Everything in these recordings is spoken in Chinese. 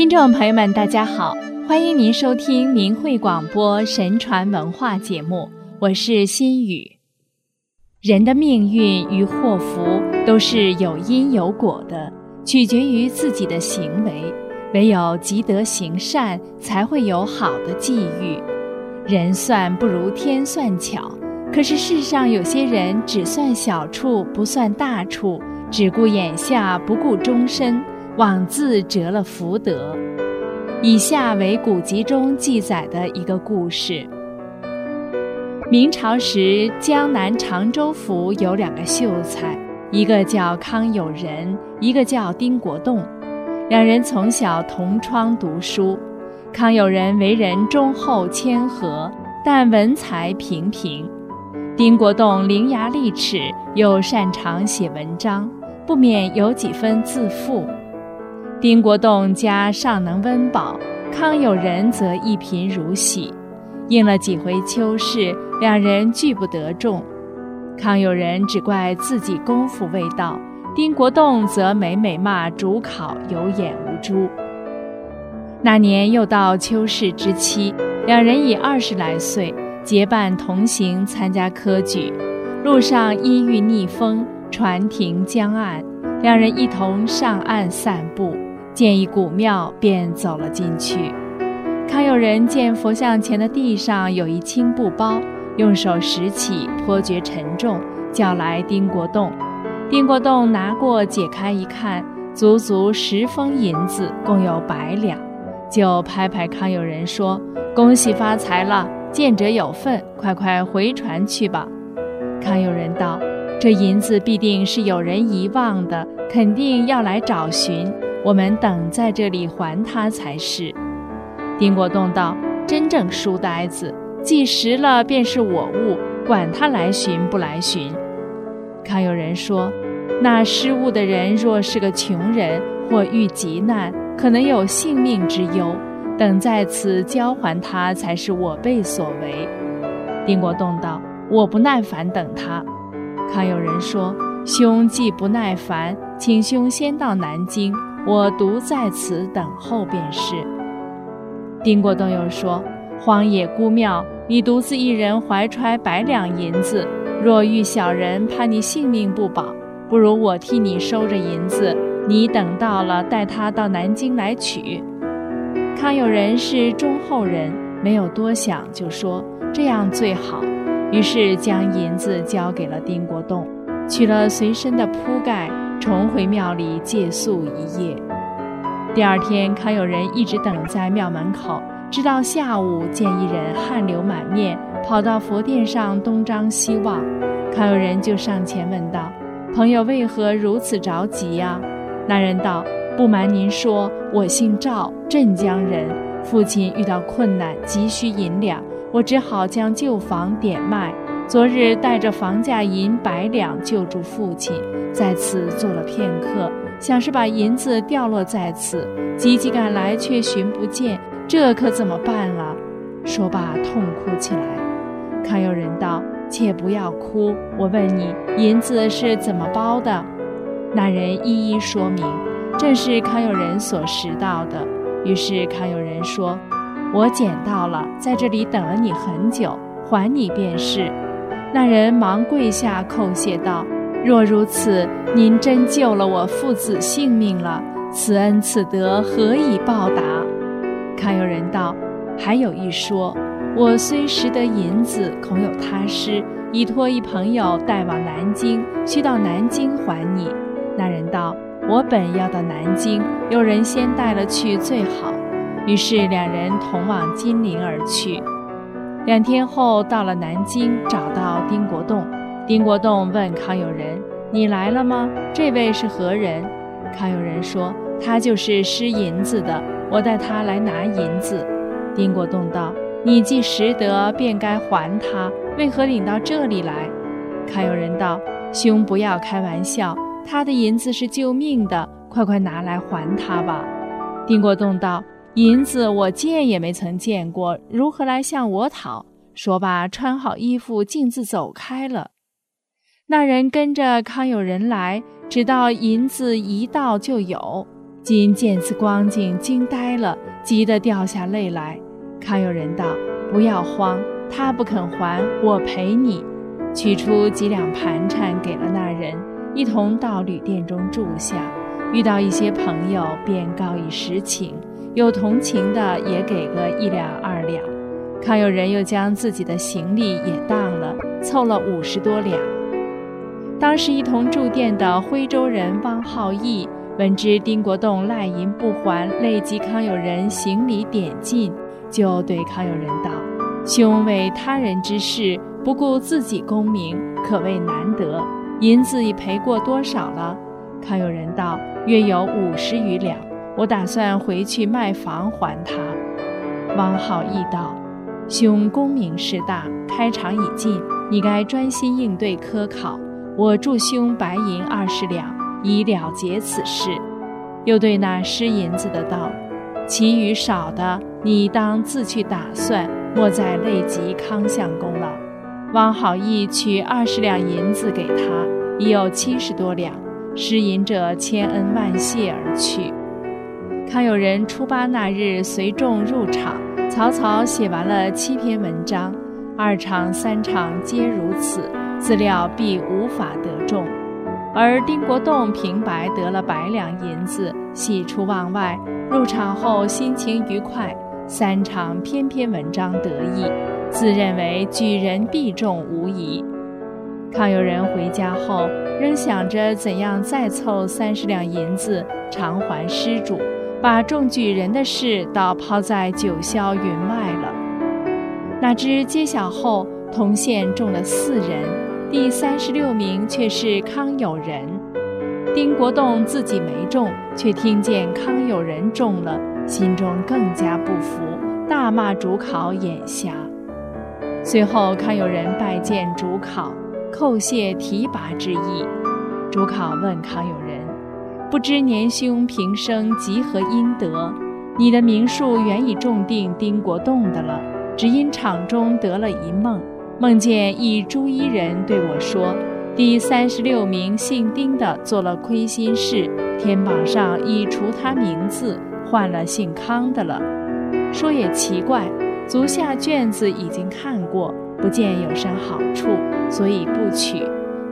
听众朋友们，大家好，欢迎您收听明慧广播神传文化节目，我是心雨。人的命运与祸福都是有因有果的，取决于自己的行为。唯有积德行善，才会有好的际遇。人算不如天算巧，可是世上有些人只算小处，不算大处，只顾眼下，不顾终身。枉自折了福德。以下为古籍中记载的一个故事：明朝时，江南常州府有两个秀才，一个叫康有仁，一个叫丁国栋。两人从小同窗读书。康有仁为人忠厚谦和，但文才平平；丁国栋伶牙俐齿，又擅长写文章，不免有几分自负。丁国栋家尚能温饱，康有仁则一贫如洗。应了几回秋试，两人俱不得中。康有仁只怪自己功夫未到，丁国栋则每每骂主考有眼无珠。那年又到秋试之期，两人已二十来岁，结伴同行参加科举。路上因遇逆风，船停江岸，两人一同上岸散步。见一古庙，便走了进去。康有人见佛像前的地上有一青布包，用手拾起，颇觉沉重，叫来丁国栋。丁国栋拿过解开一看，足足十封银子，共有百两，就拍拍康有人说：“恭喜发财了，见者有份，快快回船去吧。”康有人道：“这银子必定是有人遗忘的，肯定要来找寻。”我们等在这里还他才是。丁国栋道：“真正书呆子，既拾了便是我物，管他来寻不来寻。”康有人说：“那失物的人若是个穷人，或遇急难，可能有性命之忧，等在此交还他才是我辈所为。”丁国栋道：“我不耐烦等他。”康有人说：“兄既不耐烦，请兄先到南京。”我独在此等候便是。丁国栋又说：“荒野孤庙，你独自一人怀揣百两银子，若遇小人，怕你性命不保，不如我替你收着银子，你等到了，带他到南京来取。”康有人是忠厚人，没有多想，就说这样最好，于是将银子交给了丁国栋，取了随身的铺盖。重回庙里借宿一夜。第二天，康有人一直等在庙门口，直到下午，见一人汗流满面，跑到佛殿上东张西望。康有人就上前问道：“朋友为何如此着急呀？”那人道：“不瞒您说，我姓赵，镇江人。父亲遇到困难，急需银两，我只好将旧房点卖。”昨日带着房价银百两救助父亲，在此坐了片刻，想是把银子掉落在此，急急赶来却寻不见，这可怎么办啊？说罢痛哭起来。康有人道：“且不要哭，我问你，银子是怎么包的？”那人一一说明，正是康有人所拾到的。于是康有人说：“我捡到了，在这里等了你很久，还你便是。”那人忙跪下叩谢道：“若如此，您真救了我父子性命了，此恩此德何以报答？”康有人道：“还有一说，我虽拾得银子，恐有他失，已托一朋友带往南京，需到南京还你。”那人道：“我本要到南京，有人先带了去最好。”于是两人同往金陵而去。两天后到了南京，找到丁国栋。丁国栋问康有人：“你来了吗？这位是何人？”康有人说：“他就是失银子的，我带他来拿银子。”丁国栋道：“你既识得，便该还他，为何领到这里来？”康有人道：“兄不要开玩笑，他的银子是救命的，快快拿来还他吧。”丁国栋道。银子我见也没曾见过，如何来向我讨？说罢，穿好衣服，径自走开了。那人跟着康有人来，直到银子一到就有，金见此光景，惊呆了，急得掉下泪来。康有人道：“不要慌，他不肯还，我陪你。”取出几两盘缠给了那人，一同到旅店中住下。遇到一些朋友，便告以实情；有同情的，也给个一两二两。康有人又将自己的行李也当了，凑了五十多两。当时一同住店的徽州人汪浩义闻知丁国栋赖银不还，累及康有人行李点尽，就对康有人道：“兄为他人之事，不顾自己功名，可谓难得。银子已赔过多少了？”康有人道。约有五十余两，我打算回去卖房还他。汪浩义道：“兄功名事大，开场已尽，你该专心应对科考。我助兄白银二十两，以了结此事。”又对那失银子的道：“其余少的，你当自去打算，莫再累及康相公了。”汪好义取二十两银子给他，已有七十多两。失银者千恩万谢而去。康有人初八那日随众入场，草草写完了七篇文章，二场三场皆如此，自料必无法得中。而丁国栋平白得了百两银子，喜出望外，入场后心情愉快，三场篇篇文章得意，自认为举人必中无疑。康有人回家后，仍想着怎样再凑三十两银子偿还失主，把中举人的事倒抛在九霄云外了。哪知揭晓后，同县中了四人，第三十六名却是康有人。丁国栋自己没中，却听见康有人中了，心中更加不服，大骂主考眼瞎。随后，康有人拜见主考。叩谢提拔之意，主考问康有人：“不知年兄平生集何阴德？你的名数原已中定丁国栋的了，只因场中得了一梦，梦见一朱衣人对我说：第三十六名姓丁的做了亏心事，天榜上已除他名字，换了姓康的了。说也奇怪，足下卷子已经看过。”不见有甚好处，所以不取。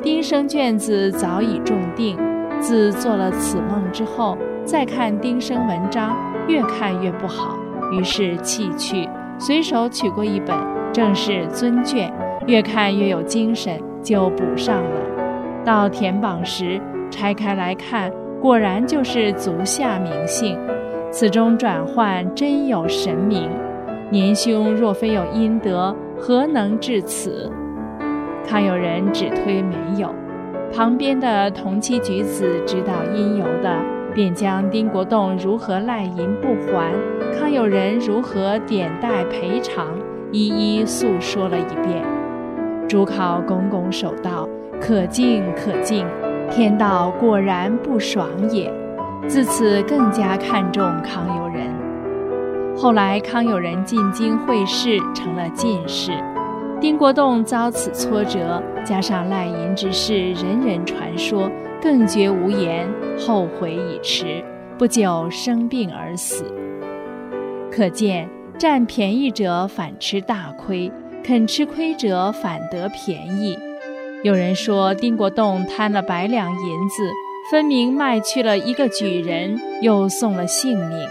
丁生卷子早已中定，自做了此梦之后，再看丁生文章，越看越不好，于是弃去。随手取过一本，正是尊卷，越看越有精神，就补上了。到填榜时，拆开来看，果然就是足下名姓。此中转换真有神明。年兄若非有阴德。何能至此？康有人只推没有。旁边的同期举子知道因由的，便将丁国栋如何赖银不还，康有人如何点贷赔偿，一一诉说了一遍。主考拱拱手道：“可敬可敬，天道果然不爽也。”自此更加看重康有人。后来，康有人进京会试，成了进士。丁国栋遭此挫折，加上赖银之事，人人传说，更觉无言，后悔已迟。不久生病而死。可见，占便宜者反吃大亏，肯吃亏者反得便宜。有人说，丁国栋贪了百两银子，分明卖去了一个举人，又送了性命。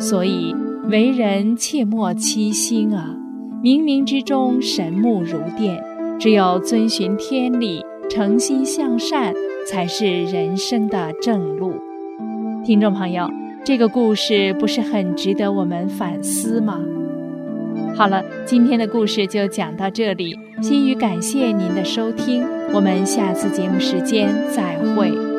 所以。为人切莫欺心啊！冥冥之中神目如电，只有遵循天理，诚心向善，才是人生的正路。听众朋友，这个故事不是很值得我们反思吗？好了，今天的故事就讲到这里，心语感谢您的收听，我们下次节目时间再会。